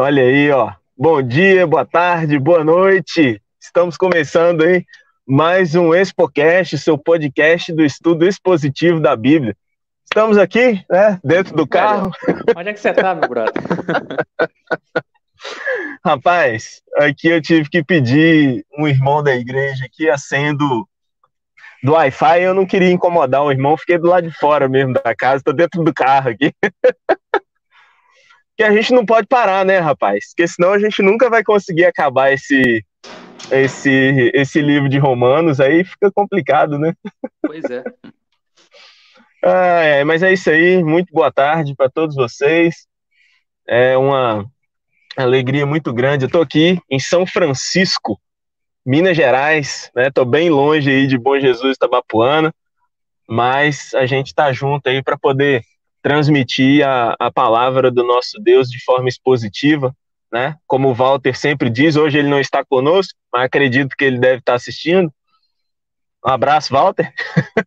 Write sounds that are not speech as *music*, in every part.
Olha aí, ó. Bom dia, boa tarde, boa noite. Estamos começando aí mais um Expocast, seu podcast do estudo expositivo da Bíblia. Estamos aqui, né, dentro do carro. Onde é que você tá, meu brother? *laughs* Rapaz, aqui eu tive que pedir um irmão da igreja aqui a senha do, do Wi-Fi. Eu não queria incomodar o irmão, fiquei do lado de fora mesmo da casa, tô dentro do carro aqui. *laughs* que a gente não pode parar, né, rapaz? Porque senão a gente nunca vai conseguir acabar esse, esse, esse livro de Romanos, aí fica complicado, né? Pois é. ah, é. Mas é isso aí, muito boa tarde para todos vocês. É uma alegria muito grande. Eu estou aqui em São Francisco, Minas Gerais, né? Tô bem longe aí de Bom Jesus Tabapuana, mas a gente está junto aí para poder transmitir a, a palavra do nosso Deus de forma expositiva, né? Como o Walter sempre diz, hoje ele não está conosco, mas acredito que ele deve estar assistindo. Um abraço, Walter.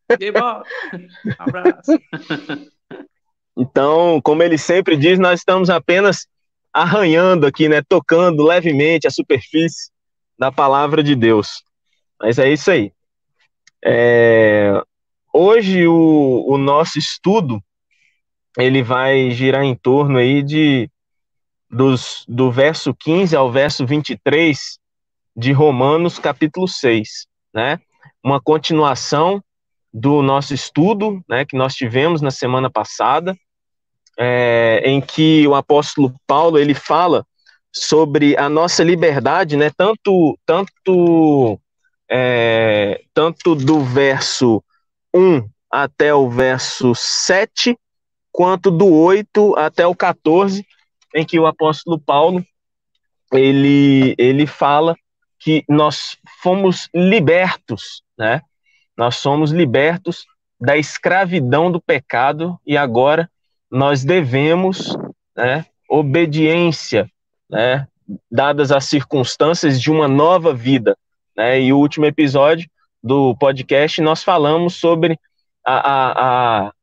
Um *laughs* abraço. Então, como ele sempre diz, nós estamos apenas arranhando aqui, né? Tocando levemente a superfície da palavra de Deus. Mas é isso aí. É... Hoje o, o nosso estudo ele vai girar em torno aí de dos, do verso 15 ao verso 23 de Romanos, capítulo 6, né? Uma continuação do nosso estudo, né, que nós tivemos na semana passada, é, em que o apóstolo Paulo ele fala sobre a nossa liberdade, né, tanto tanto é, tanto do verso 1 até o verso 7, quanto do 8 até o 14, em que o apóstolo Paulo ele, ele fala que nós fomos libertos, né? Nós somos libertos da escravidão do pecado e agora nós devemos, né, obediência, né, dadas as circunstâncias de uma nova vida, né? E o último episódio do podcast nós falamos sobre a, a, a,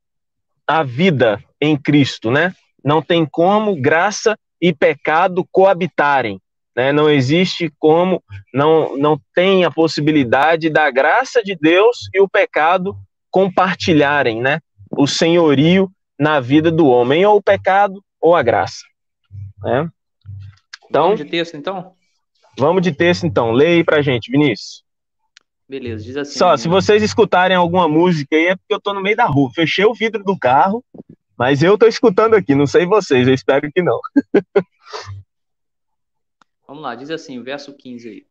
a vida em Cristo, né? Não tem como graça e pecado coabitarem. Né? Não existe como, não, não tem a possibilidade da graça de Deus e o pecado compartilharem né? o senhorio na vida do homem, ou o pecado ou a graça. Né? Então, vamos de texto, então? Vamos de texto, então. Leia aí pra gente, Vinícius. Beleza, diz assim. Só, se vocês escutarem alguma música aí, é porque eu tô no meio da rua. Fechei o vidro do carro mas eu estou escutando aqui, não sei vocês, eu espero que não. *laughs* Vamos lá, diz assim, verso 15 aí.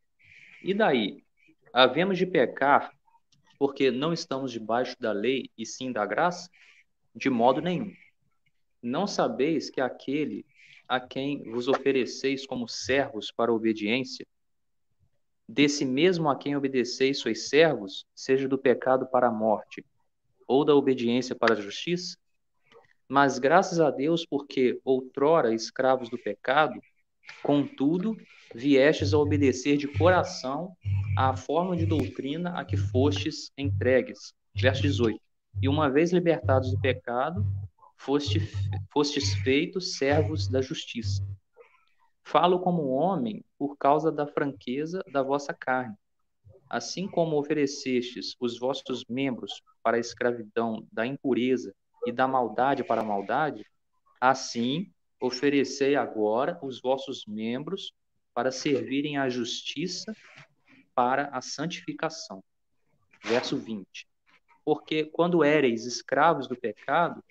E daí? Havemos de pecar porque não estamos debaixo da lei e sim da graça? De modo nenhum. Não sabeis que aquele a quem vos ofereceis como servos para obediência, desse mesmo a quem obedeceis sois servos, seja do pecado para a morte, ou da obediência para a justiça? Mas graças a Deus, porque outrora escravos do pecado, contudo, viestes a obedecer de coração à forma de doutrina a que fostes entregues. Verso 18. E uma vez libertados do pecado, foste, fostes feitos servos da justiça. Falo como homem por causa da franqueza da vossa carne. Assim como oferecestes os vossos membros para a escravidão da impureza e da maldade para a maldade, assim oferecei agora os vossos membros para servirem à justiça para a santificação. Verso 20. Porque quando éreis escravos do pecado,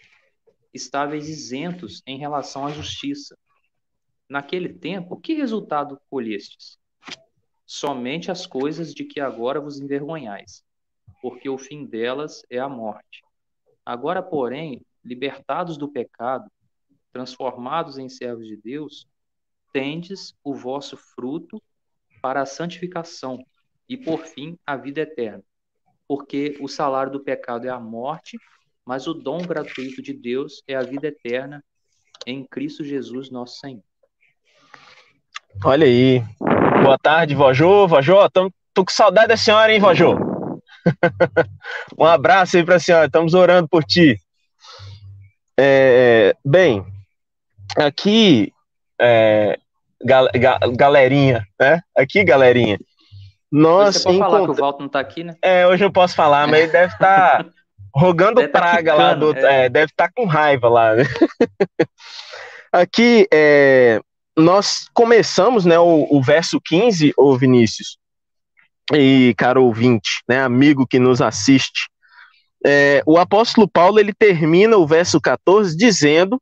estáveis isentos em relação à justiça. Naquele tempo, que resultado colhestes? Somente as coisas de que agora vos envergonhais, porque o fim delas é a morte. Agora, porém, libertados do pecado, transformados em servos de Deus, tendes o vosso fruto para a santificação e, por fim, a vida eterna. Porque o salário do pecado é a morte, mas o dom gratuito de Deus é a vida eterna em Cristo Jesus, nosso Senhor. Olha aí. Boa tarde, Vojô. Vojô, tô, tô com saudade da senhora, hein, Vojô? *laughs* um abraço aí para a senhora, estamos orando por ti. É, bem, aqui é, gal, gal, galerinha, né? Aqui, galerinha. Nós você pode falar que o Walter não tá aqui, né? É, hoje eu posso falar, mas ele deve estar tá *laughs* rogando deve tá praga tá lá do. É. É, deve estar tá com raiva lá, né? *laughs* aqui, é, nós começamos, né, o, o verso 15, ô Vinícius, e caro ouvinte, né, amigo que nos assiste, é, o apóstolo Paulo ele termina o verso 14 dizendo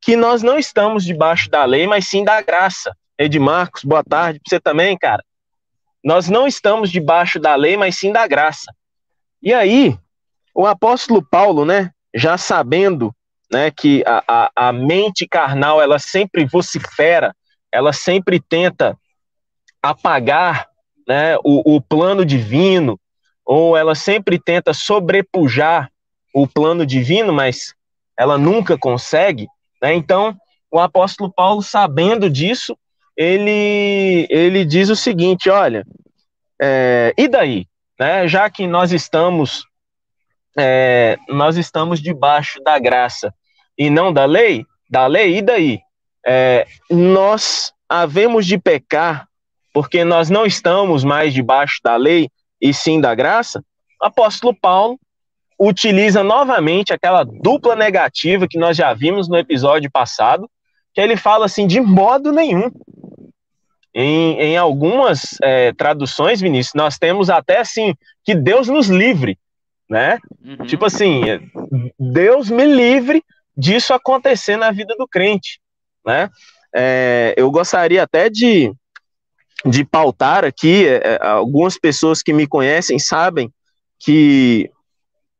que nós não estamos debaixo da lei, mas sim da graça. Edmarcos, boa tarde para você também, cara. Nós não estamos debaixo da lei, mas sim da graça. E aí, o apóstolo Paulo, né, já sabendo né, que a, a, a mente carnal ela sempre vocifera, ela sempre tenta apagar né, o, o plano divino, ou ela sempre tenta sobrepujar o plano divino, mas ela nunca consegue. Né? Então, o apóstolo Paulo, sabendo disso, ele, ele diz o seguinte: olha, é, e daí? Né? Já que nós estamos é, nós estamos debaixo da graça e não da lei, da lei, e daí? É, nós havemos de pecar porque nós não estamos mais debaixo da lei e sim da graça? O apóstolo Paulo utiliza novamente aquela dupla negativa que nós já vimos no episódio passado, que ele fala assim, de modo nenhum. Em, em algumas é, traduções, Vinícius, nós temos até assim, que Deus nos livre, né? Uhum. Tipo assim, Deus me livre disso acontecer na vida do crente, né? É, eu gostaria até de, de pautar aqui, é, é algumas pessoas que me conhecem sabem que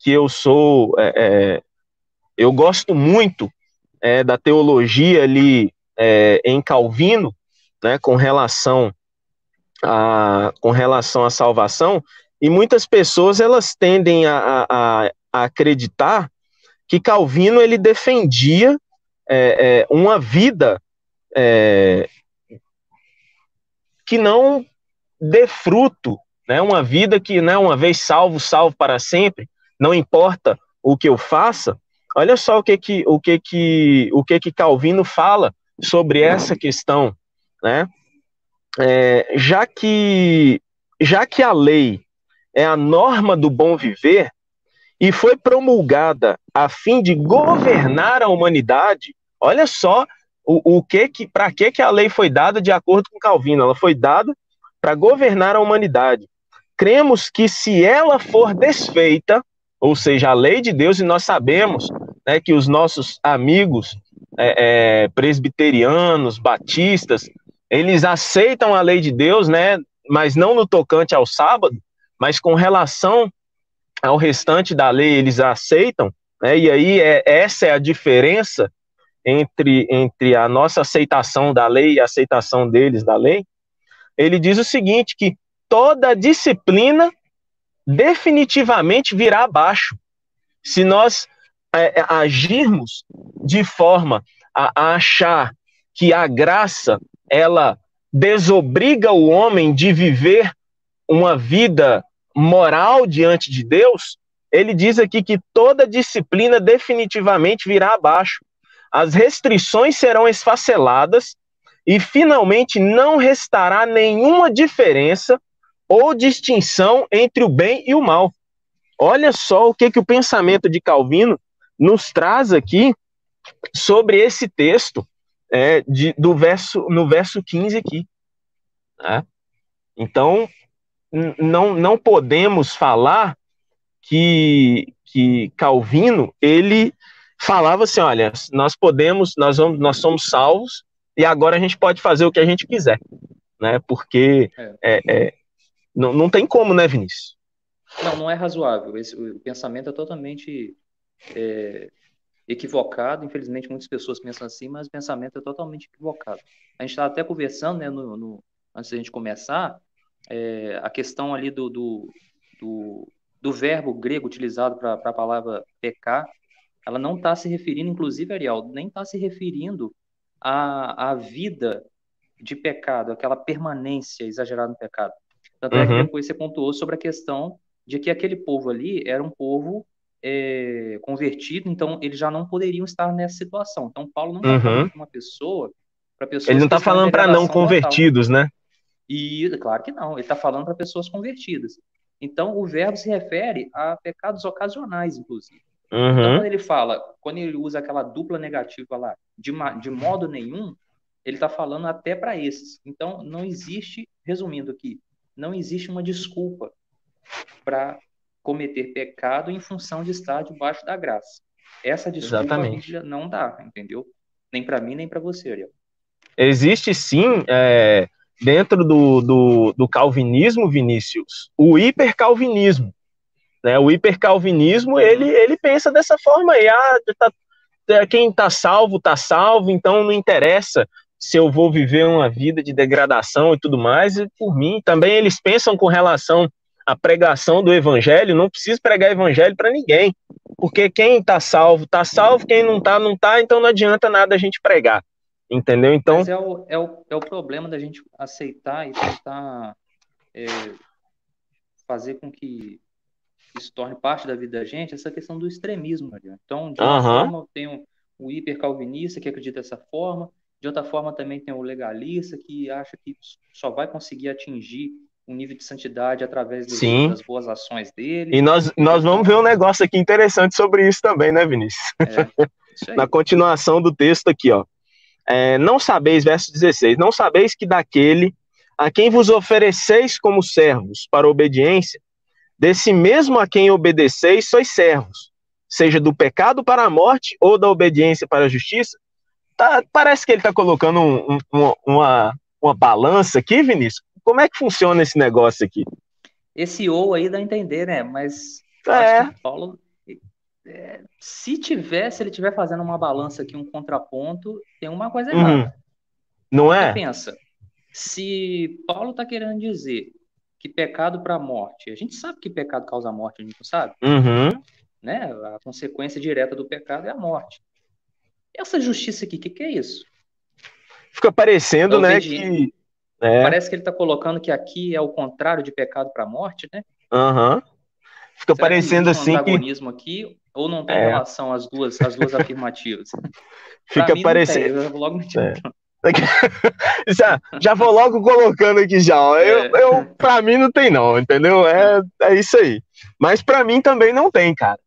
que eu sou, é, é, eu gosto muito é, da teologia ali em Calvino, né, com relação a, com relação à salvação, e muitas pessoas elas tendem a, a, a acreditar que Calvino ele defendia é, é, uma vida que não dê fruto, né, uma vida que, né, uma vez salvo, salvo para sempre, não importa o que eu faça, olha só o que que, o que, que, o que, que Calvino fala sobre essa questão, né? É, já que já que a lei é a norma do bom viver e foi promulgada a fim de governar a humanidade, olha só o, o que que para que que a lei foi dada de acordo com Calvino? Ela foi dada para governar a humanidade. Cremos que se ela for desfeita, ou seja, a lei de Deus, e nós sabemos né, que os nossos amigos é, é, presbiterianos, batistas, eles aceitam a lei de Deus, né, mas não no tocante ao sábado, mas com relação ao restante da lei, eles aceitam, né, e aí é, essa é a diferença entre, entre a nossa aceitação da lei e a aceitação deles da lei. Ele diz o seguinte, que toda disciplina definitivamente virá abaixo. Se nós é, é, agirmos de forma a, a achar que a graça ela desobriga o homem de viver uma vida moral diante de Deus, ele diz aqui que toda disciplina definitivamente virá abaixo. As restrições serão esfaceladas e finalmente não restará nenhuma diferença ou distinção entre o bem e o mal. Olha só o que, que o pensamento de Calvino nos traz aqui sobre esse texto é, de, do verso, no verso 15 aqui. Né? Então, não, não podemos falar que, que Calvino, ele falava assim, olha, nós podemos, nós, vamos, nós somos salvos e agora a gente pode fazer o que a gente quiser, né? Porque é. É, é, não, não tem como, né, Vinícius? Não, não é razoável. Esse, o pensamento é totalmente é, equivocado. Infelizmente, muitas pessoas pensam assim, mas o pensamento é totalmente equivocado. A gente estava até conversando, né, no, no, antes da gente começar, é, a questão ali do, do, do, do verbo grego utilizado para a palavra pecar, ela não está se referindo, inclusive, Ariel, nem está se referindo à, à vida de pecado, aquela permanência exagerada no pecado. Tanto uhum. é que uhum. depois você pontuou sobre a questão de que aquele povo ali era um povo é, convertido, então eles já não poderiam estar nessa situação. Então Paulo não está uhum. falando com uma pessoa para pessoas. Ele não está falando para não convertidos, total. né? E claro que não, ele está falando para pessoas convertidas. Então, o verbo se refere a pecados ocasionais, inclusive. Uhum. Então, quando ele fala, quando ele usa aquela dupla negativa lá, de, de modo nenhum, ele está falando até para esses. Então, não existe, resumindo aqui, não existe uma desculpa para cometer pecado em função de estar debaixo da graça. Essa desculpa Exatamente. não dá, entendeu? Nem para mim, nem para você, Ariel. Existe sim, é, dentro do, do, do, calvinismo, Vinícius, o hipercalvinismo. Né? O hipercalvinismo, ele, ele pensa dessa forma aí, ah, tá, é, quem está salvo, está salvo, então não interessa se eu vou viver uma vida de degradação e tudo mais, e por mim, também eles pensam com relação à pregação do evangelho, não precisa pregar evangelho para ninguém, porque quem está salvo, está salvo, quem não está, não está, então não adianta nada a gente pregar, entendeu? Então... Mas é o, é o, é o problema da gente aceitar e tentar é, fazer com que isso torne parte da vida da gente, essa questão do extremismo. Então, de uma uhum. forma, tem o, o hipercalvinista que acredita dessa forma, de outra forma, também tem o legalista que acha que só vai conseguir atingir um nível de santidade através do, das boas ações dele. E nós, nós vamos ver um negócio aqui interessante sobre isso também, né, Vinícius? É, *laughs* Na continuação do texto aqui, ó. É, não sabeis, verso 16, não sabeis que daquele a quem vos ofereceis como servos para obediência, desse mesmo a quem obedeceis sois servos, seja do pecado para a morte ou da obediência para a justiça, Tá, parece que ele está colocando um, um, uma, uma balança aqui, Vinícius. Como é que funciona esse negócio aqui? Esse ou aí dá a entender, né? Mas é. Paulo, é, se tiver, se ele estiver fazendo uma balança aqui, um contraponto, tem uma coisa uhum. errada. Não é? Você pensa, se Paulo está querendo dizer que pecado para a morte, a gente sabe que pecado causa morte, a gente não sabe? Uhum. Né? A consequência direta do pecado é a morte. Essa justiça aqui, o que, que é isso? Fica parecendo, né, que... É. Parece que ele está colocando que aqui é o contrário de pecado para a morte, né? Aham. Uhum. Fica Será parecendo que assim um antagonismo que... aqui ou não tem é. relação as duas as duas afirmativas? *laughs* Fica parecendo. É. *laughs* já, já vou logo colocando aqui já. Ó. Eu, é. eu, pra mim não tem não, entendeu? É, é isso aí. Mas para mim também não tem, cara.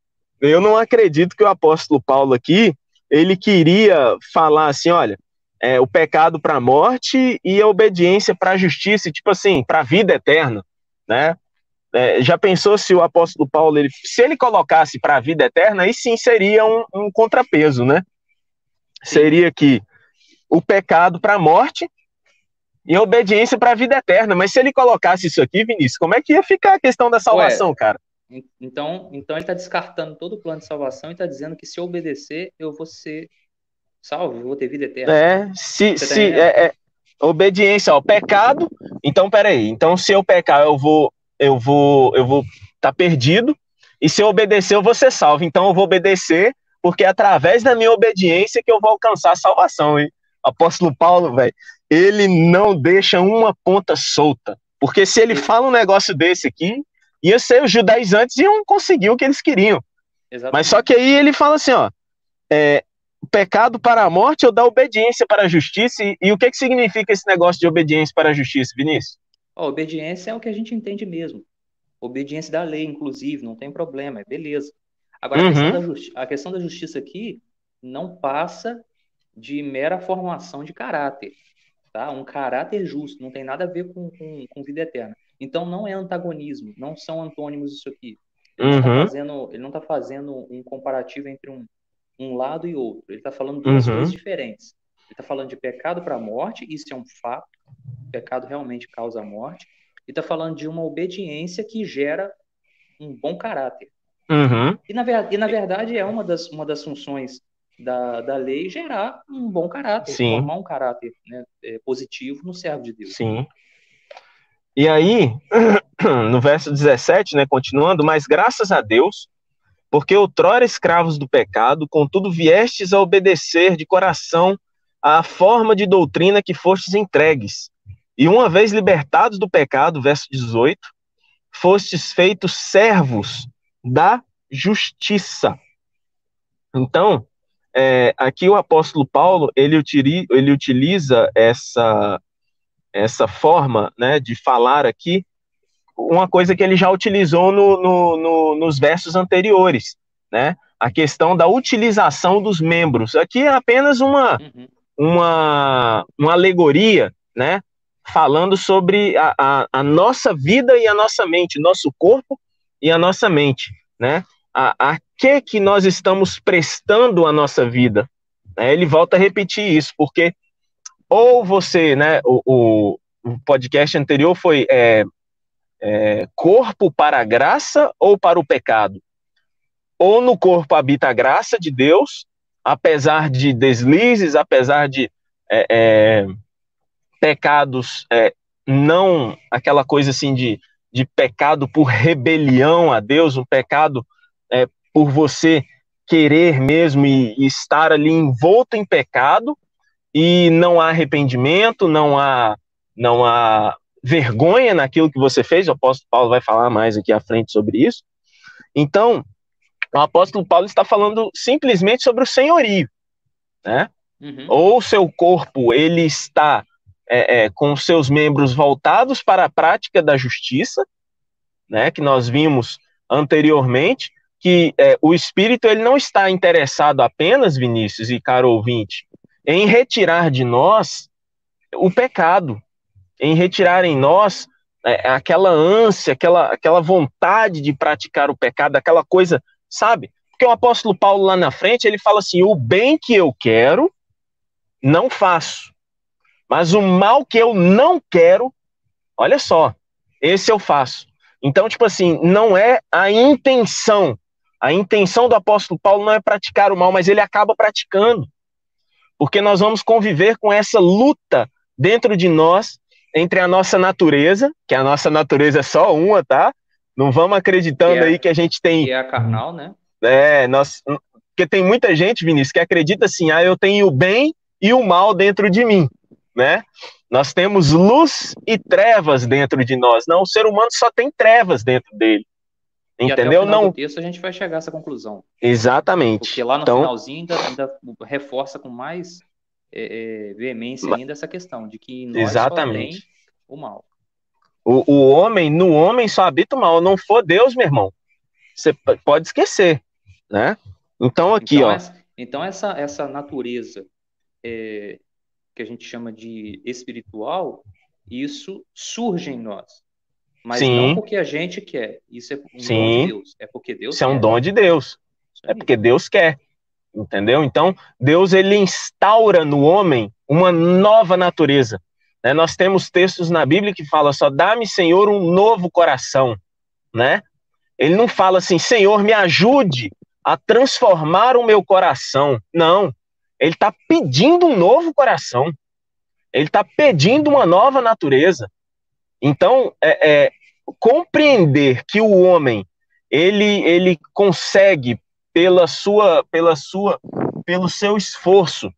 Eu não acredito que o apóstolo Paulo aqui ele queria falar assim, olha, é, o pecado para a morte e a obediência para a justiça, tipo assim, para a vida eterna, né? É, já pensou se o apóstolo Paulo, ele, se ele colocasse para a vida eterna, aí sim seria um, um contrapeso, né? Sim. Seria que o pecado para a morte e a obediência para a vida eterna. Mas se ele colocasse isso aqui, Vinícius, como é que ia ficar a questão da salvação, Ué, cara? Então, então ele está descartando todo o plano de salvação e está dizendo que se eu obedecer, eu vou ser salvo, eu vou ter vida eterna. É, se, tá se é, é, obediência ao pecado, então peraí, então se eu pecar, eu vou, eu vou, eu vou estar tá perdido, e se eu obedecer, eu vou ser salvo. Então eu vou obedecer, porque é através da minha obediência que eu vou alcançar a salvação, hein? Apóstolo Paulo, velho, ele não deixa uma ponta solta. Porque se ele fala um negócio desse aqui, ia ser os judaizantes iam conseguir o que eles queriam. Exatamente. Mas só que aí ele fala assim, ó, é, pecado para a morte ou da obediência para a justiça, e, e, o que, que significa esse negócio de obediência para a justiça, Vinícius? Ó, obediência é o que a gente entende mesmo. Obediência da lei, inclusive, não tem problema, é beleza. Agora, uhum. a, questão da a questão da justiça aqui não passa de mera formação de caráter. Tá? Um caráter justo, não tem nada a ver com, com, com vida eterna. Então não é antagonismo, não são antônimos isso aqui. Ele uhum. não está fazendo, ele não tá fazendo um comparativo entre um, um lado e outro. Ele está falando duas uhum. coisas diferentes. Ele está falando de pecado para a morte, isso é um fato. Pecado realmente causa a morte. E está falando de uma obediência que gera um bom caráter. Uhum. E, na, e, na, verdade, é uma das, uma das funções da, da lei gerar um bom caráter, Sim. formar um caráter né, é, positivo no servo de Deus. Sim. E aí, *clears throat* no verso 17, né, continuando, mas graças a Deus, porque outrora escravos do pecado, contudo viestes a obedecer de coração à forma de doutrina que fostes entregues. E uma vez libertados do pecado, verso 18, fostes feitos servos da justiça. Então, é, aqui o apóstolo Paulo ele, utiliza, ele utiliza essa essa forma né, de falar aqui, uma coisa que ele já utilizou no, no, no, nos versos anteriores, né? A questão da utilização dos membros. Aqui é apenas uma, uhum. uma, uma alegoria, né? Falando sobre a, a, a, nossa vida e a nossa mente, nosso corpo e a nossa mente, né? A, a que que nós estamos prestando a nossa vida? É, ele volta a repetir isso, porque ou você, né, o, o, podcast anterior foi é, é, corpo para a graça ou para o pecado? Ou no corpo habita a graça de Deus, apesar de deslizes, apesar de é, é pecados, é, não aquela coisa assim de, de pecado por rebelião a Deus, um pecado é, por você querer mesmo e, e estar ali envolto em pecado, e não há arrependimento, não há, não há vergonha naquilo que você fez. O apóstolo Paulo vai falar mais aqui à frente sobre isso. Então, o apóstolo Paulo está falando simplesmente sobre o senhorio, né? Uhum. Ou seu corpo ele está é, é, com seus membros voltados para a prática da justiça, né? Que nós vimos anteriormente que é, o espírito ele não está interessado apenas, Vinícius e caro ouvinte, em retirar de nós o pecado, em retirar em nós é, aquela ânsia, aquela, aquela vontade de praticar o pecado, aquela coisa, sabe? Porque o apóstolo Paulo lá na frente, ele fala assim: o bem que eu quero, não faço. Mas o mal que eu não quero, olha só, esse eu faço. Então, tipo assim, não é a intenção. A intenção do apóstolo Paulo não é praticar o mal, mas ele acaba praticando porque nós vamos conviver com essa luta dentro de nós entre a nossa natureza, que a nossa natureza é só uma, tá? Não vamos acreditando é, aí que a gente tem. Que é a carnal, né? É, nós. Porque tem muita gente, Vinícius, que acredita assim: ah, eu tenho o bem e o mal dentro de mim, né? Nós temos luz e trevas dentro de nós. Não, o ser humano só tem trevas dentro dele. Entendeu? E não. Isso a gente vai chegar a essa conclusão. Exatamente. Porque lá no então... finalzinho ainda, ainda reforça com mais é, é, veemência ainda essa questão de que nós Exatamente. só tem o mal. O, o homem, no homem só habita o mal. Não for Deus, meu irmão. Você pode esquecer, né? Então aqui, então, ó. Essa, então essa essa natureza é, que a gente chama de espiritual, isso surge em nós. Mas Sim. não porque a gente quer. Isso é um Sim. dom de Deus. É porque Deus Isso quer. é um dom de Deus. É porque Deus quer. Entendeu? Então, Deus ele instaura no homem uma nova natureza. Né? Nós temos textos na Bíblia que falam só dá-me, Senhor, um novo coração, né? Ele não fala assim, Senhor, me ajude a transformar o meu coração. Não. Ele está pedindo um novo coração. Ele está pedindo uma nova natureza. Então, é, é, compreender que o homem ele, ele consegue pela sua pela sua pelo seu esforço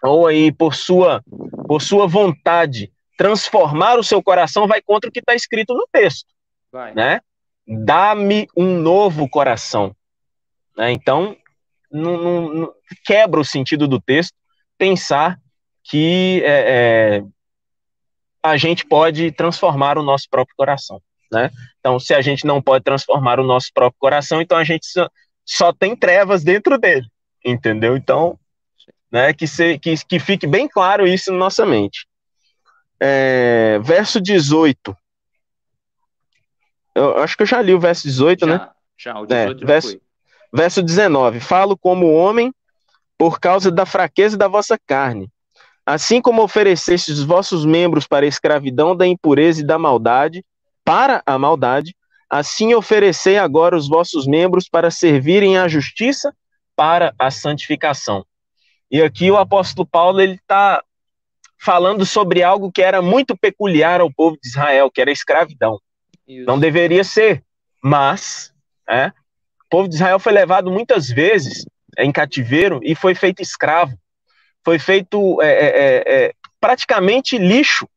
ou aí por sua por sua vontade transformar o seu coração vai contra o que está escrito no texto, vai. né? Dá-me um novo coração, né? Então não, não, não, quebra o sentido do texto pensar que é, é, a gente pode transformar o nosso próprio coração, né? Então, se a gente não pode transformar o nosso próprio coração, então a gente só, só tem trevas dentro dele, entendeu? Então, né, que, se, que, que fique bem claro isso na nossa mente. É, verso 18. Eu acho que eu já li o verso 18, já, né? Já, o 18 é, verso, foi. verso 19. Falo como homem por causa da fraqueza da vossa carne Assim como oferecestes os vossos membros para a escravidão da impureza e da maldade, para a maldade, assim oferecei agora os vossos membros para servirem à justiça, para a santificação. E aqui o apóstolo Paulo ele está falando sobre algo que era muito peculiar ao povo de Israel, que era a escravidão. Isso. Não deveria ser, mas é, o povo de Israel foi levado muitas vezes em cativeiro e foi feito escravo foi feito é, é, é, é, praticamente lixo.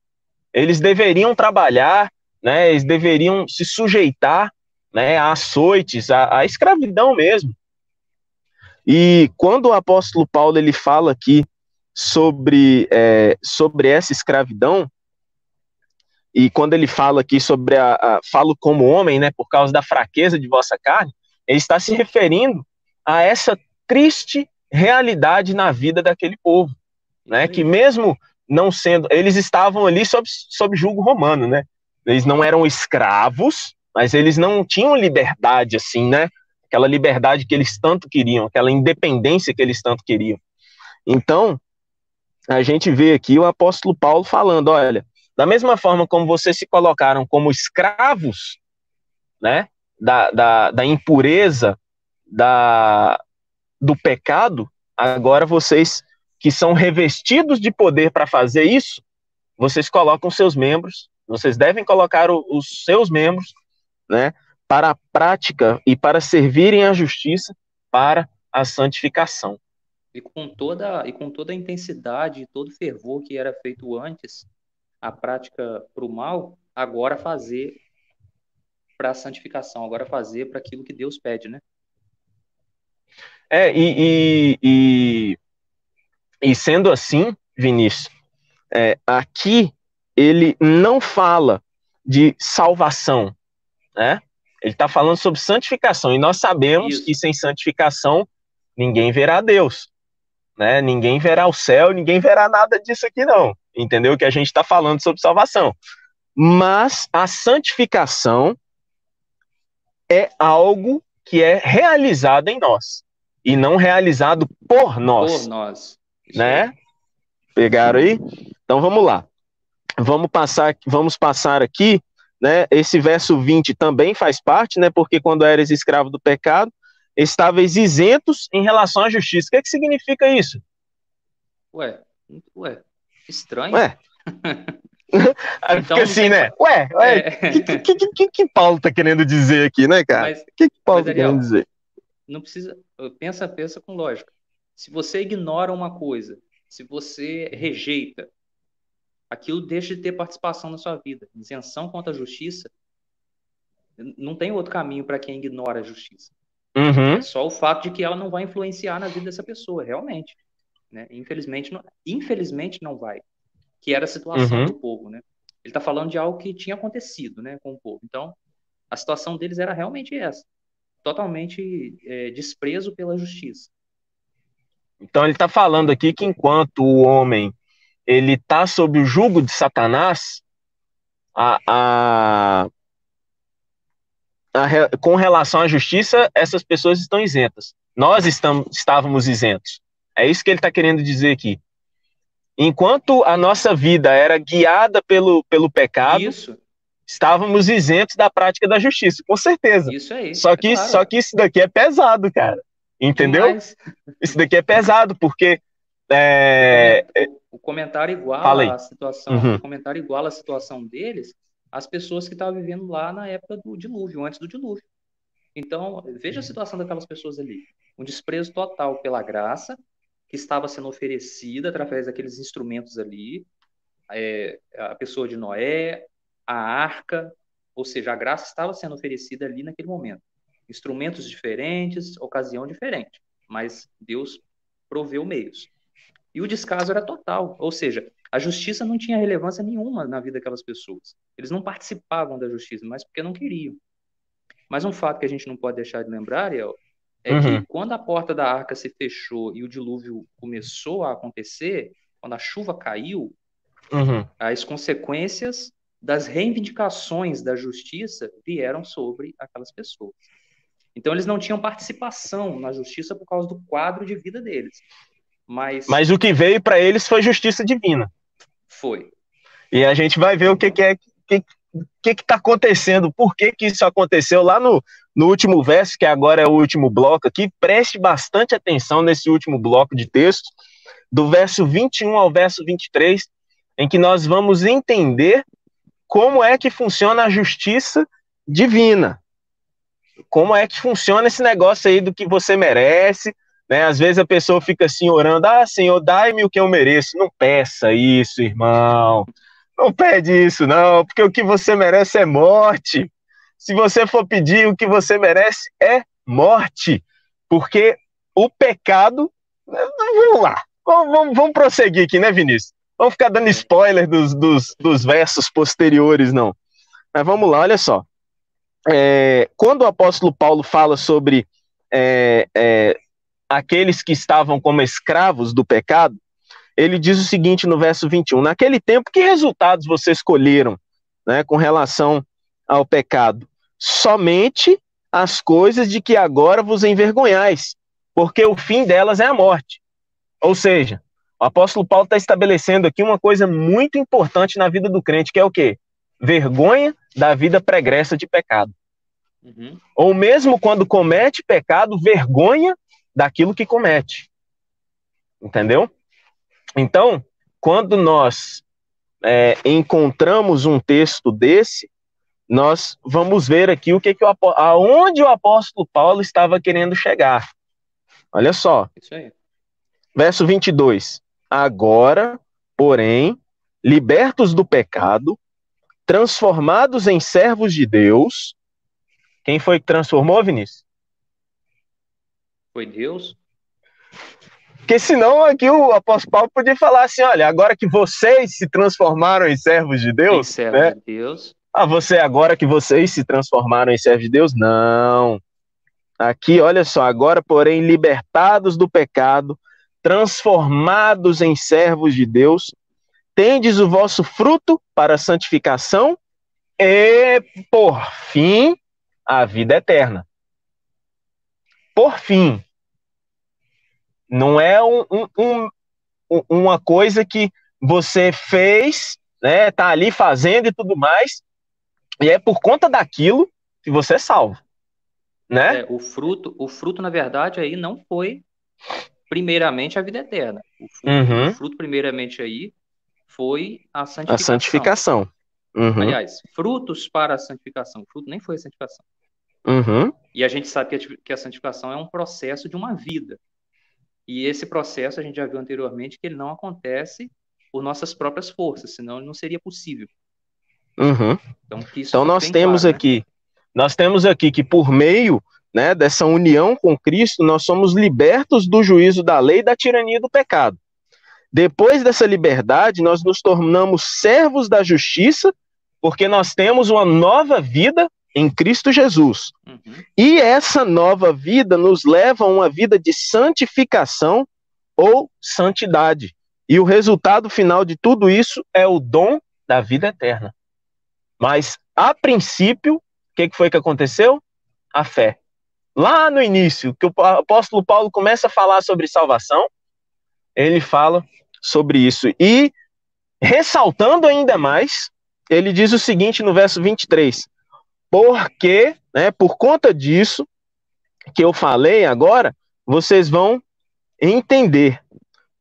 Eles deveriam trabalhar, né, eles deveriam se sujeitar né, a açoites, a, a escravidão mesmo. E quando o apóstolo Paulo ele fala aqui sobre, é, sobre essa escravidão, e quando ele fala aqui sobre a, a, falo como homem, né, por causa da fraqueza de vossa carne, ele está se referindo a essa triste realidade na vida daquele povo, né, que mesmo não sendo, eles estavam ali sob, sob julgo romano, né, eles não eram escravos, mas eles não tinham liberdade assim, né, aquela liberdade que eles tanto queriam, aquela independência que eles tanto queriam. Então, a gente vê aqui o apóstolo Paulo falando, olha, da mesma forma como vocês se colocaram como escravos, né, da, da, da impureza, da, do pecado, agora vocês que são revestidos de poder para fazer isso, vocês colocam seus membros, vocês devem colocar o, os seus membros, né, para a prática e para servirem a justiça para a santificação. E com toda e com toda a intensidade e todo fervor que era feito antes, a prática para o mal, agora fazer para a santificação, agora fazer para aquilo que Deus pede, né? É, e, e, e, e sendo assim, Vinícius, é, aqui ele não fala de salvação, né? Ele está falando sobre santificação, e nós sabemos Isso. que sem santificação ninguém verá Deus, né? Ninguém verá o céu, ninguém verá nada disso aqui, não entendeu? Que a gente está falando sobre salvação. Mas a santificação é algo que é realizado em nós e não realizado por nós. Por nós. Né? Pegaram aí? Então vamos lá. Vamos passar, vamos passar aqui, né? Esse verso 20 também faz parte, né? Porque quando eres escravo do pecado, estáveis isentos em relação à justiça. O que, é que significa isso? Ué, ué, Estranho. Ué. *laughs* então, assim, né? Ué, ué, é... que, que, que, que, Paulo tá querendo dizer aqui, né, cara? O que, que Paulo mas, tá querendo dizer? Não precisa. Pensa, pensa com lógica. Se você ignora uma coisa, se você rejeita, aquilo deixa de ter participação na sua vida. Isenção contra a justiça. Não tem outro caminho para quem ignora a justiça. Uhum. É só o fato de que ela não vai influenciar na vida dessa pessoa, realmente. Né? Infelizmente, não, infelizmente não vai, que era a situação uhum. do povo. Né? Ele está falando de algo que tinha acontecido né, com o povo. Então, a situação deles era realmente essa, totalmente é, desprezo pela justiça. Então ele está falando aqui que enquanto o homem ele está sob o jugo de Satanás, a, a, a, com relação à justiça, essas pessoas estão isentas. Nós estamos, estávamos isentos. É isso que ele está querendo dizer aqui. Enquanto a nossa vida era guiada pelo, pelo pecado, isso. Estávamos isentos da prática da justiça, com certeza. Isso aí. Só é que, é claro. só que isso daqui é pesado, cara. Entendeu? Demais. Isso daqui é pesado, porque. É... O comentário igual a situação. Uhum. O comentário igual a situação deles às pessoas que estavam vivendo lá na época do dilúvio, antes do dilúvio. Então, veja a situação daquelas pessoas ali. Um desprezo total pela graça, que estava sendo oferecida através daqueles instrumentos ali, é, a pessoa de Noé, a arca, ou seja, a graça estava sendo oferecida ali naquele momento. Instrumentos diferentes, ocasião diferente, mas Deus proveu meios. E o descaso era total, ou seja, a justiça não tinha relevância nenhuma na vida daquelas pessoas. Eles não participavam da justiça, mas porque não queriam. Mas um fato que a gente não pode deixar de lembrar, Ariel, é uhum. que quando a porta da arca se fechou e o dilúvio começou a acontecer, quando a chuva caiu, uhum. as consequências das reivindicações da justiça vieram sobre aquelas pessoas. Então eles não tinham participação na justiça por causa do quadro de vida deles. Mas, Mas o que veio para eles foi justiça divina. Foi. E a gente vai ver o que, que é que, que está acontecendo, por que, que isso aconteceu lá no, no último verso, que agora é o último bloco aqui. Preste bastante atenção nesse último bloco de texto, do verso 21 ao verso 23, em que nós vamos entender como é que funciona a justiça divina. Como é que funciona esse negócio aí do que você merece, né? Às vezes a pessoa fica assim orando: "Ah, Senhor, dai-me o que eu mereço". Não peça isso, irmão. Não pede isso, não, porque o que você merece é morte. Se você for pedir o que você merece, é morte. Porque o pecado. Vamos lá. Vamos, vamos, vamos prosseguir aqui, né, Vinícius? Vamos ficar dando spoiler dos, dos, dos versos posteriores, não. Mas vamos lá, olha só. É, quando o apóstolo Paulo fala sobre é, é, aqueles que estavam como escravos do pecado, ele diz o seguinte no verso 21: Naquele tempo, que resultados vocês escolheram né, com relação ao pecado? Somente as coisas de que agora vos envergonhais, porque o fim delas é a morte. Ou seja, o apóstolo Paulo está estabelecendo aqui uma coisa muito importante na vida do crente, que é o quê? Vergonha da vida pregressa de pecado. Uhum. Ou mesmo quando comete pecado, vergonha daquilo que comete. Entendeu? Então, quando nós é, encontramos um texto desse, nós vamos ver aqui o que, que o, aonde o apóstolo Paulo estava querendo chegar. Olha só. Isso aí. Verso 22. Agora, porém, libertos do pecado, transformados em servos de Deus. Quem foi que transformou, Vinícius? Foi Deus. Porque senão aqui o apóstolo Paulo podia falar assim: olha, agora que vocês se transformaram em servos de Deus. Em servos né? de Deus. Ah, você agora que vocês se transformaram em servos de Deus? Não. Aqui, olha só, agora, porém, libertados do pecado, transformados em servos de Deus, tendes o vosso fruto para a santificação e, por fim, a vida eterna. Por fim, não é um, um, um, uma coisa que você fez, né? Tá ali fazendo e tudo mais, e é por conta daquilo que você é salvo, né? É, o fruto, o fruto na verdade aí não foi primeiramente a vida eterna. O fruto, uhum. o fruto primeiramente aí foi a santificação. A santificação. Uhum. Aliás, frutos para a santificação. O fruto nem foi a santificação. Uhum. E a gente sabe que a, que a santificação é um processo de uma vida. E esse processo a gente já viu anteriormente que ele não acontece por nossas próprias forças, senão ele não seria possível. Uhum. Então, então nós temos claro, né? aqui, né? nós temos aqui que por meio né, dessa união com Cristo, nós somos libertos do juízo da lei e da tirania do pecado. Depois dessa liberdade, nós nos tornamos servos da justiça, porque nós temos uma nova vida em Cristo Jesus. Uhum. E essa nova vida nos leva a uma vida de santificação ou santidade. E o resultado final de tudo isso é o dom da vida eterna. Mas, a princípio, o que, que foi que aconteceu? A fé. Lá no início, que o apóstolo Paulo começa a falar sobre salvação, ele fala sobre isso. E, ressaltando ainda mais, ele diz o seguinte no verso 23: porque, né, por conta disso que eu falei agora, vocês vão entender.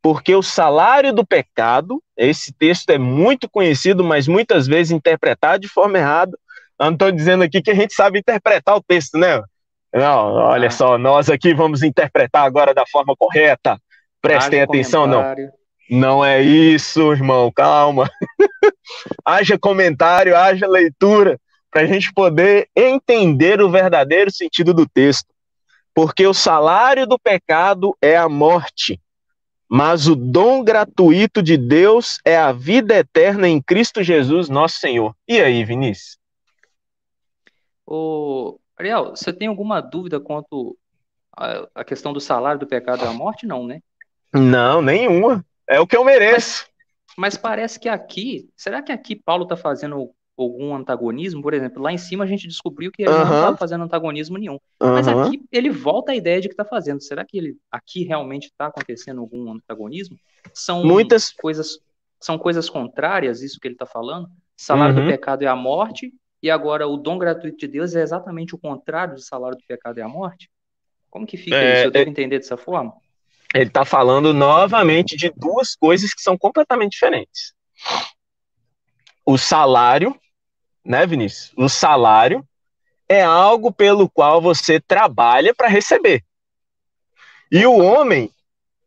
Porque o salário do pecado, esse texto é muito conhecido, mas muitas vezes interpretado de forma errada. Eu não estou dizendo aqui que a gente sabe interpretar o texto, né? Não, olha ah. só, nós aqui vamos interpretar agora da forma correta. Prestem haja atenção, comentário. não. Não é isso, irmão, calma. *laughs* haja comentário, haja leitura para a gente poder entender o verdadeiro sentido do texto. Porque o salário do pecado é a morte, mas o dom gratuito de Deus é a vida eterna em Cristo Jesus, nosso Senhor. E aí, Vinícius? Ô, Ariel, você tem alguma dúvida quanto à questão do salário do pecado é a morte? Não, né? Não, nenhuma. É o que eu mereço. Mas, mas parece que aqui, será que aqui Paulo está fazendo algum antagonismo, por exemplo, lá em cima a gente descobriu que ele não estava fazendo antagonismo nenhum. Mas aqui ele volta à ideia de que está fazendo. Será que ele aqui realmente está acontecendo algum antagonismo? São muitas coisas são coisas contrárias isso que ele está falando. Salário uhum. do pecado é a morte e agora o dom gratuito de Deus é exatamente o contrário do salário do pecado é a morte. Como que fica é, isso? Eu devo é... entender dessa forma? Ele está falando novamente de duas coisas que são completamente diferentes. O salário né, Vinícius? O salário é algo pelo qual você trabalha para receber. E o homem,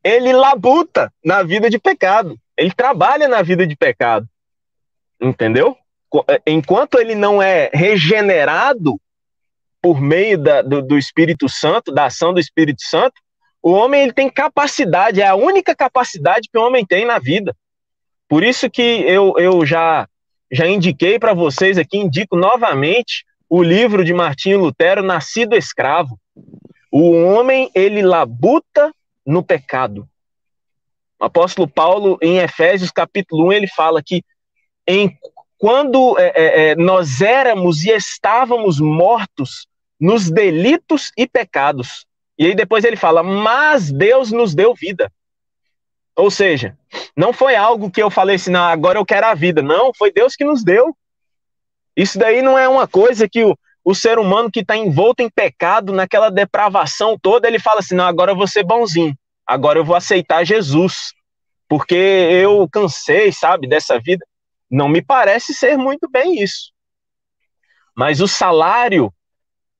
ele labuta na vida de pecado. Ele trabalha na vida de pecado. Entendeu? É, enquanto ele não é regenerado por meio da, do, do Espírito Santo, da ação do Espírito Santo, O homem ele tem capacidade, é a única capacidade que o homem tem na vida. Por isso que eu, eu já, já indiquei para vocês aqui, indico novamente o livro de Martinho Lutero, Nascido Escravo. O homem, ele labuta no pecado. O apóstolo Paulo, em Efésios capítulo 1, ele fala que em, quando é, é, é, nós éramos e estávamos mortos nos delitos e pecados. E aí depois ele fala, mas Deus nos deu vida. Ou seja, não foi algo que eu falei assim, não, agora eu quero a vida. Não, foi Deus que nos deu. Isso daí não é uma coisa que o, o ser humano que está envolto em pecado, naquela depravação toda, ele fala assim: não, agora eu vou ser bonzinho, agora eu vou aceitar Jesus, porque eu cansei, sabe, dessa vida. Não me parece ser muito bem isso. Mas o salário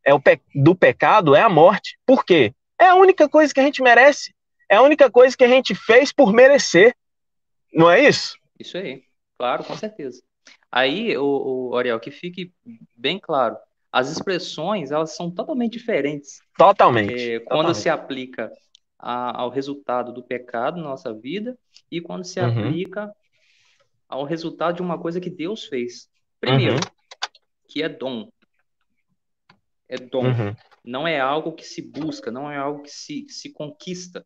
é o pe do pecado é a morte. Por quê? É a única coisa que a gente merece. É a única coisa que a gente fez por merecer. Não é isso? Isso aí, claro, com certeza. Aí, o, o Ariel, que fique bem claro, as expressões elas são totalmente diferentes. Totalmente. É, quando totalmente. se aplica a, ao resultado do pecado na nossa vida e quando se uhum. aplica ao resultado de uma coisa que Deus fez. Primeiro, uhum. que é dom. É dom. Uhum. Não é algo que se busca, não é algo que se, que se conquista.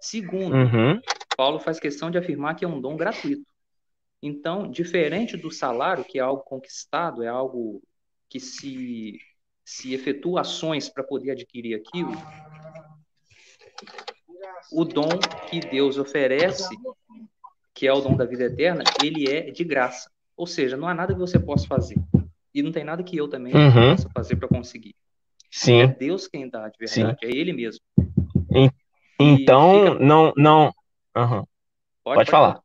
Segundo, uhum. Paulo faz questão de afirmar que é um dom gratuito. Então, diferente do salário, que é algo conquistado, é algo que se, se efetua ações para poder adquirir aquilo, o dom que Deus oferece, que é o dom da vida eterna, ele é de graça. Ou seja, não há nada que você possa fazer. E não tem nada que eu também uhum. possa fazer para conseguir. Sim. É Deus quem dá de verdade, Sim. é Ele mesmo. Então, fica... não. não... Uhum. Pode, pode, falar. falar.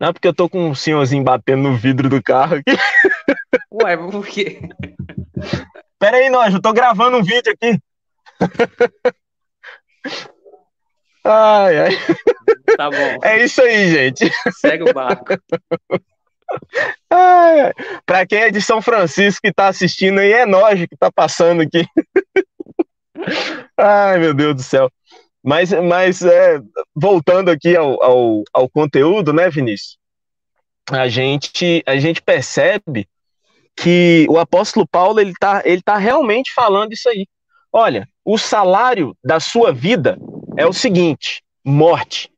Não, é porque eu tô com um senhorzinho batendo no vidro do carro aqui. *laughs* Ué, por quê? Pera aí, nós, eu tô gravando um vídeo aqui. *laughs* Ai, ai. Tá bom. É isso aí, gente. Segue o barco. Ai, ai. Pra quem é de São Francisco que tá assistindo aí, é nós que tá passando aqui. Ai, meu Deus do céu. Mas, mas é, voltando aqui ao, ao, ao, conteúdo, né, Vinícius? A gente, a gente percebe que o apóstolo Paulo ele está ele tá realmente falando isso aí. Olha, o salário da sua vida é o seguinte: morte.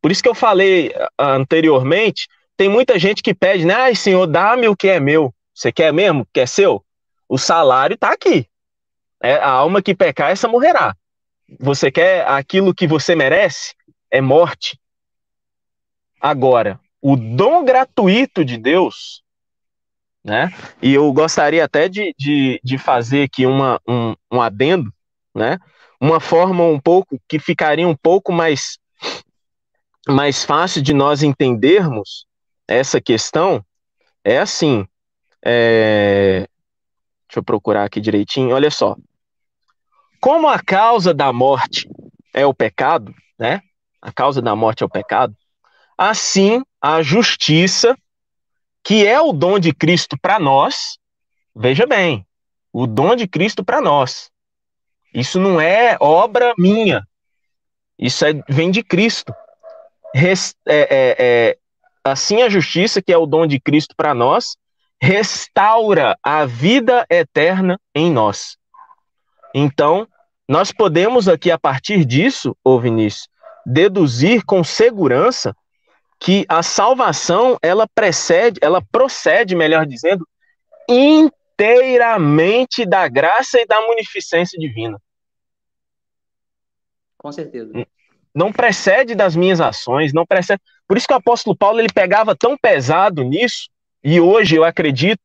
Por isso que eu falei anteriormente, tem muita gente que pede, né? Ai, Senhor, dá-me o que é meu. Você quer mesmo? Que é seu? O salário está aqui. É, a alma que pecar, essa morrerá. Você quer aquilo que você merece? É morte. Agora, o dom gratuito de Deus, né? E eu gostaria até de, de, de fazer aqui uma, um, um adendo, né? Uma forma um pouco que ficaria um pouco mais, mais fácil de nós entendermos essa questão é assim. É... Deixa eu procurar aqui direitinho. Olha só. Como a causa da morte é o pecado, né? A causa da morte é o pecado. Assim, a justiça, que é o dom de Cristo para nós, veja bem, o dom de Cristo para nós. Isso não é obra minha. Isso é, vem de Cristo. É, é, é, assim, a justiça, que é o dom de Cristo para nós, restaura a vida eterna em nós. Então, nós podemos aqui, a partir disso, ô Vinícius, deduzir com segurança que a salvação, ela precede, ela procede, melhor dizendo, inteiramente da graça e da munificência divina. Com certeza. Não precede das minhas ações, não precede. Por isso que o apóstolo Paulo ele pegava tão pesado nisso, e hoje eu acredito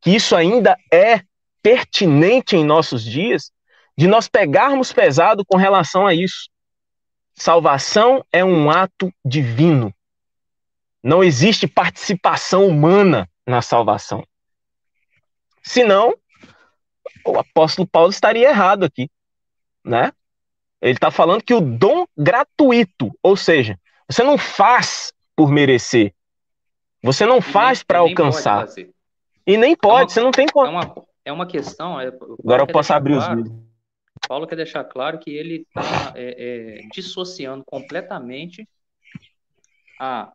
que isso ainda é pertinente em nossos dias, de nós pegarmos pesado com relação a isso. Salvação é um ato divino. Não existe participação humana na salvação. Senão, o apóstolo Paulo estaria errado aqui, né? Ele está falando que o dom gratuito, ou seja, você não faz por merecer, você não faz para alcançar. E nem pode, é uma, você não tem como. É uma, é uma questão. É, Agora eu posso abrir claro. os vídeos. Paulo quer deixar claro que ele está é, é, dissociando completamente a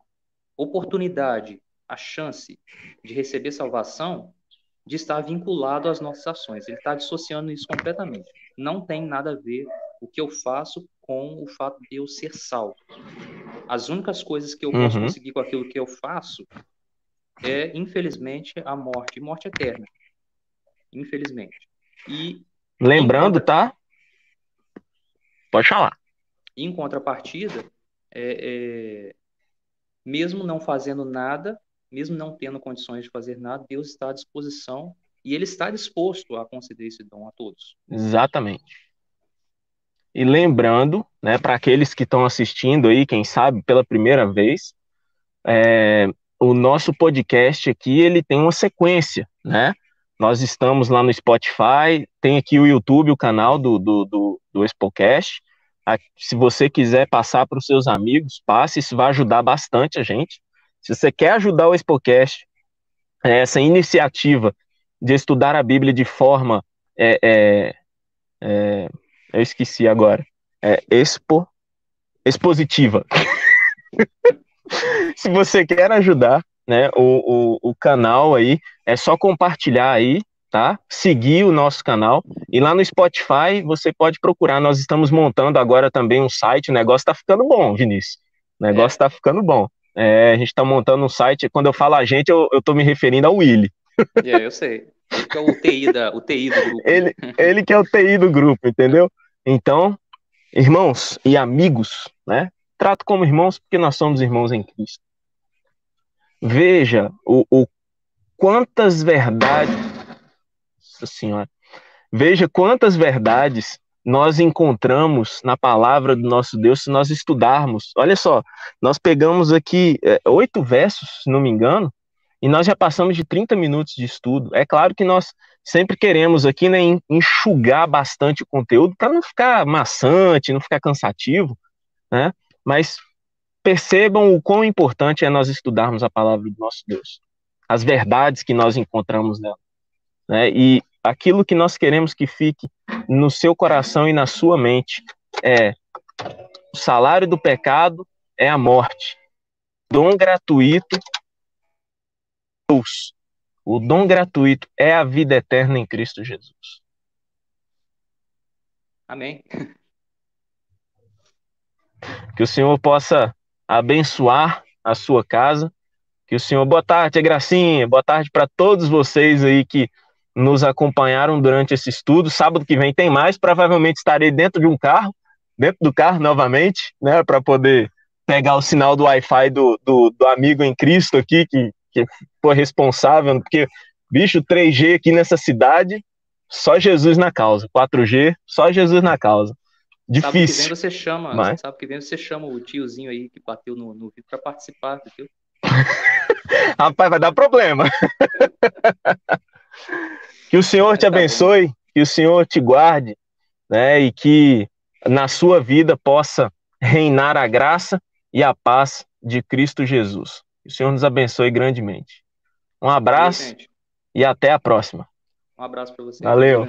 oportunidade, a chance de receber salvação de estar vinculado às nossas ações. Ele está dissociando isso completamente. Não tem nada a ver o que eu faço com o fato de eu ser salvo. As únicas coisas que eu uhum. posso conseguir com aquilo que eu faço é, infelizmente, a morte, morte eterna. Infelizmente. E lembrando, contra... tá? Pode falar. Em contrapartida, é, é, mesmo não fazendo nada, mesmo não tendo condições de fazer nada, Deus está à disposição e Ele está disposto a conceder esse dom a todos. Exatamente. E lembrando, né, para aqueles que estão assistindo aí, quem sabe pela primeira vez, é, o nosso podcast aqui ele tem uma sequência, né? Nós estamos lá no Spotify, tem aqui o YouTube, o canal do, do, do, do Expocast. Se você quiser passar para os seus amigos, passe, isso vai ajudar bastante a gente. Se você quer ajudar o Expocast, essa iniciativa de estudar a Bíblia de forma é, é, é, eu esqueci agora. É expo, expositiva. *laughs* Se você quer ajudar, né, o, o, o canal aí, é só compartilhar aí, tá? Seguir o nosso canal. E lá no Spotify você pode procurar. Nós estamos montando agora também um site. O negócio tá ficando bom, Vinícius. O negócio é. tá ficando bom. É, a gente tá montando um site. Quando eu falo a gente, eu, tô me referindo ao Willy. É, eu sei. Ele que é o TI, da, o TI do grupo. Ele, ele que é o TI do grupo, entendeu? Então, irmãos e amigos, né? Trato como irmãos porque nós somos irmãos em Cristo. Veja o, o quantas verdades, Nossa senhora, veja quantas verdades nós encontramos na palavra do nosso Deus se nós estudarmos. Olha só, nós pegamos aqui é, oito versos, se não me engano, e nós já passamos de 30 minutos de estudo. É claro que nós sempre queremos aqui né, enxugar bastante o conteúdo para não ficar maçante, não ficar cansativo, né? Mas percebam o quão importante é nós estudarmos a palavra do nosso Deus, as verdades que nós encontramos nela, né? E aquilo que nós queremos que fique no seu coração e na sua mente é o salário do pecado é a morte, dom gratuito Deus. O dom gratuito é a vida eterna em Cristo Jesus. Amém. Que o Senhor possa abençoar a sua casa. Que o Senhor, boa tarde, Gracinha, boa tarde para todos vocês aí que nos acompanharam durante esse estudo. Sábado que vem tem mais, provavelmente estarei dentro de um carro, dentro do carro novamente, né, para poder pegar o sinal do Wi-Fi do, do, do, amigo em Cristo aqui, que que foi responsável, porque, bicho, 3G aqui nessa cidade, só Jesus na causa. 4G, só Jesus na causa. Difícil. Sabe que vem você chama, mas... sabe que vem você chama o tiozinho aí que bateu no, no vídeo para participar, viu? *laughs* Rapaz, vai dar problema. *laughs* que o Senhor te tá abençoe, que o Senhor te guarde, né? E que na sua vida possa reinar a graça e a paz de Cristo Jesus. Que o Senhor nos abençoe grandemente. Um abraço Valeu, e até a próxima. Um abraço para você. Valeu.